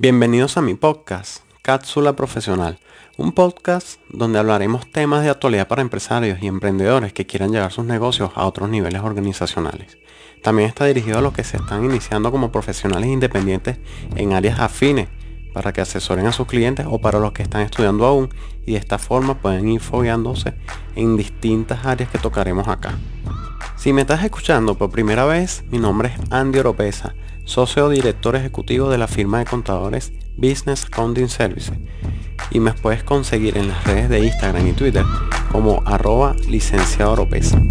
Bienvenidos a mi podcast, Cápsula Profesional, un podcast donde hablaremos temas de actualidad para empresarios y emprendedores que quieran llevar sus negocios a otros niveles organizacionales. También está dirigido a los que se están iniciando como profesionales independientes en áreas afines para que asesoren a sus clientes o para los que están estudiando aún y de esta forma pueden ir fogueándose en distintas áreas que tocaremos acá. Si me estás escuchando por primera vez, mi nombre es Andy Oropesa socio director ejecutivo de la firma de contadores Business Accounting Services y me puedes conseguir en las redes de Instagram y Twitter como arroba licenciado Oropesa.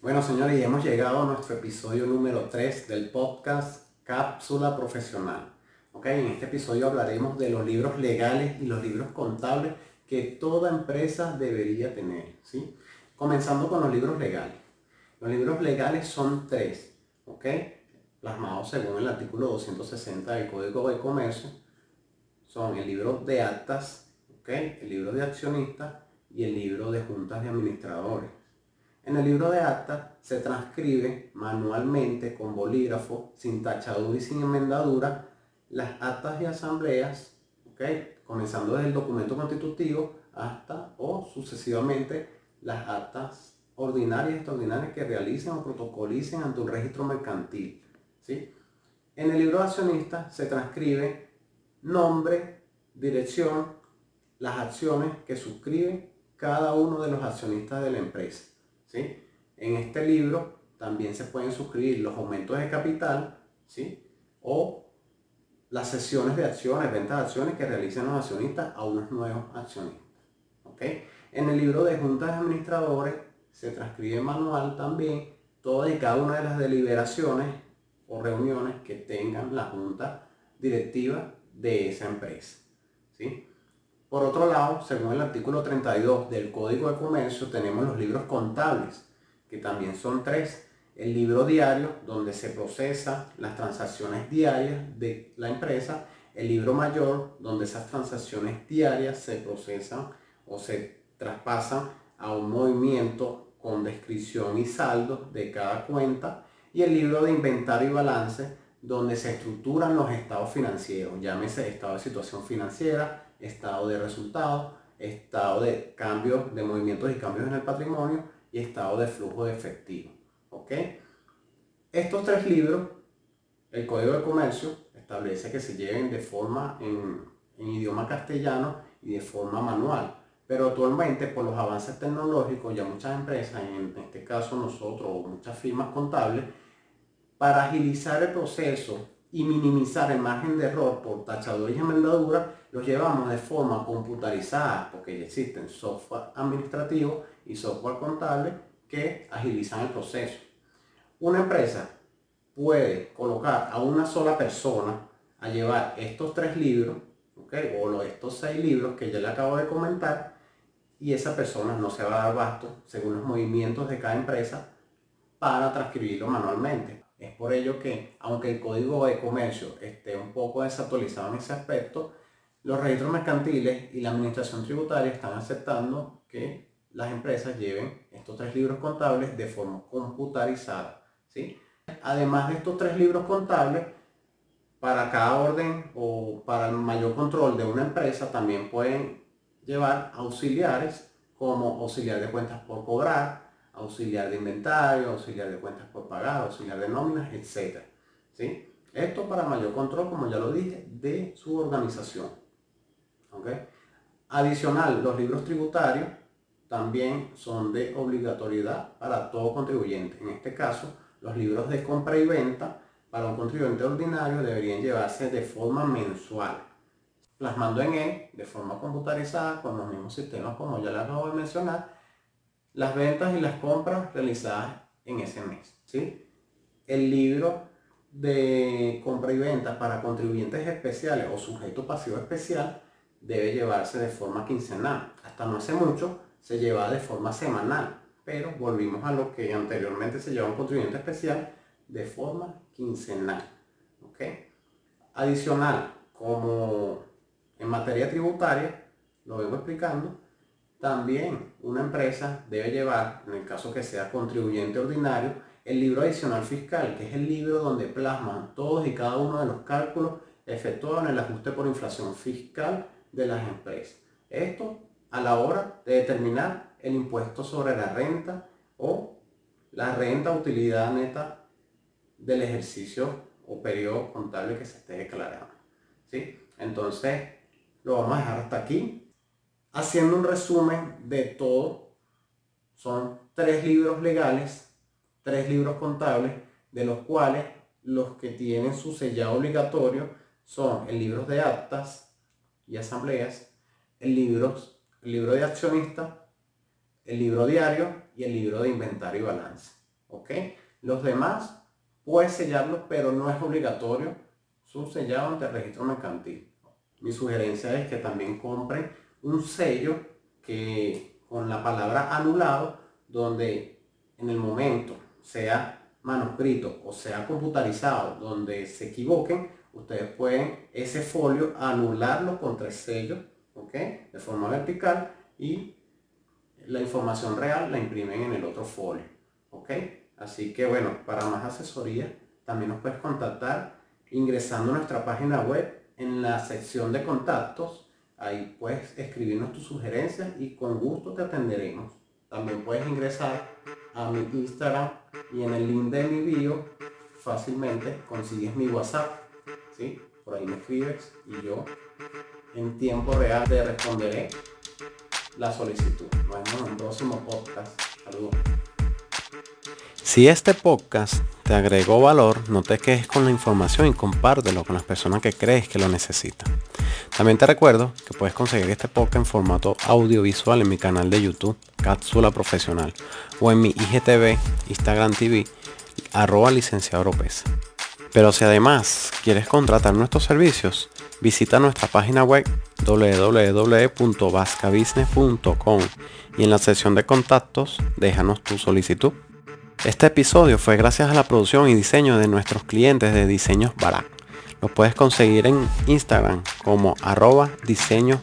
Bueno señores, hemos llegado a nuestro episodio número 3 del podcast Cápsula Profesional. En este episodio hablaremos de los libros legales y los libros contables que toda empresa debería tener. ¿sí? Comenzando con los libros legales. Los libros legales son tres, ¿ok? plasmados según el artículo 260 del Código de Comercio. Son el libro de actas, ¿ok? el libro de accionistas y el libro de juntas de administradores. En el libro de actas se transcribe manualmente con bolígrafo, sin tachadura y sin enmendadura las actas de asambleas, ¿okay? comenzando desde el documento constitutivo hasta o sucesivamente las actas ordinarias y extraordinarias que realicen o protocolicen ante un registro mercantil. ¿sí? En el libro de accionistas se transcribe nombre, dirección, las acciones que suscribe cada uno de los accionistas de la empresa. ¿sí? En este libro también se pueden suscribir los aumentos de capital ¿sí? o las sesiones de acciones, ventas de acciones que realicen los accionistas a unos nuevos accionistas. En el libro de juntas de administradores se transcribe manual también todas y cada una de las deliberaciones o reuniones que tengan la junta directiva de esa empresa. ¿sí? Por otro lado, según el artículo 32 del Código de Comercio, tenemos los libros contables, que también son tres, el libro diario donde se procesa las transacciones diarias de la empresa, el libro mayor donde esas transacciones diarias se procesan o se traspasan a un movimiento con descripción y saldo de cada cuenta y el libro de inventario y balance donde se estructuran los estados financieros, llámese estado de situación financiera, estado de resultados, estado de cambios, de movimientos y cambios en el patrimonio y estado de flujo de efectivo. Estos tres libros, el Código de Comercio establece que se lleven de forma en, idioma castellano y de forma manual. Pero actualmente por los avances tecnológicos ya muchas empresas, en este caso nosotros o muchas firmas contables, para agilizar el proceso y minimizar el margen de error por tachadura y enmendadura, los llevamos de forma computarizada, porque ya existen software administrativo y software contable que agilizan el proceso. Una empresa puede colocar a una sola persona a llevar estos tres libros, o estos seis libros que ya le acabo de comentar, y esa persona no se va a dar basto según los movimientos de cada empresa para transcribirlo manualmente. Es por ello que, aunque el código de comercio esté un poco desactualizado en ese aspecto, los registros mercantiles y la administración tributaria están aceptando que las empresas lleven estos tres libros contables de forma computarizada. Además de estos tres libros contables, para cada orden o para el mayor control de una empresa también pueden llevar auxiliares como auxiliar de cuentas por cobrar, auxiliar de inventario, auxiliar de cuentas por pagar, auxiliar de nóminas, etc. ¿Sí? Esto para mayor control, como ya lo dije, de su organización. Adicional, los libros tributarios también son de obligatoriedad para todo contribuyente. En este caso, los libros de compra y venta para un contribuyente ordinario deberían llevarse de forma mensual, plasmando en él, de forma computarizada, con los mismos sistemas como ya les acabo de mencionar, las ventas y las compras realizadas en ese mes. ¿sí? El libro de compra y venta para contribuyentes especiales o sujeto pasivo especial debe llevarse de forma quincenal. Hasta no hace mucho se llevaba de forma semanal pero volvimos a lo que anteriormente se llevaba un contribuyente especial de forma quincenal. Adicional, como en materia tributaria, lo vengo explicando, también una empresa debe llevar, en el caso que sea contribuyente ordinario, el libro adicional fiscal, que es el libro donde plasman todos y cada uno de los cálculos efectuados en el ajuste por inflación fiscal de las empresas. Esto a la hora de determinar el impuesto sobre la renta o la renta utilidad neta del ejercicio o periodo contable que se esté declarando. ¿sí? Entonces, lo vamos a dejar hasta aquí. Haciendo un resumen de todo, son tres libros legales, tres libros contables, de los cuales los que tienen su sellado obligatorio son el libro de actas y asambleas, el libro, el libro de accionista, el libro diario y el libro de inventario y balance. ¿Ok? Los demás puedes sellarlos, pero no es obligatorio su sellado ante el registro mercantil. Mi sugerencia es que también compren un sello que con la palabra anulado, donde en el momento sea manuscrito o sea computarizado, donde se equivoquen, ustedes pueden ese folio anularlo con tres sellos, De forma vertical y la información real la imprimen en el otro folio, ¿ok? Así que bueno, para más asesoría también nos puedes contactar ingresando a nuestra página web en la sección de contactos Ahí puedes escribirnos tus sugerencias y con gusto te atenderemos. También puedes ingresar a mi Instagram y en el link de mi bio fácilmente consigues mi WhatsApp. ¿sí? Por ahí me escribes y yo en tiempo real te responderé la solicitud. Nos vemos en un próximo podcast. Saludos. Si este podcast te agregó valor, no te quejes con la información y compártelo con las personas que crees que lo necesitan. También te recuerdo que puedes conseguir este podcast en formato audiovisual en mi canal de YouTube, Cápsula Profesional, o en mi IGTV, Instagram TV, arroba licenciado Pero si además quieres contratar nuestros servicios, visita nuestra página web www.vascabusiness.com y en la sección de contactos déjanos tu solicitud. Este episodio fue gracias a la producción y diseño de nuestros clientes de Diseños Barak. Lo puedes conseguir en Instagram como arroba diseños.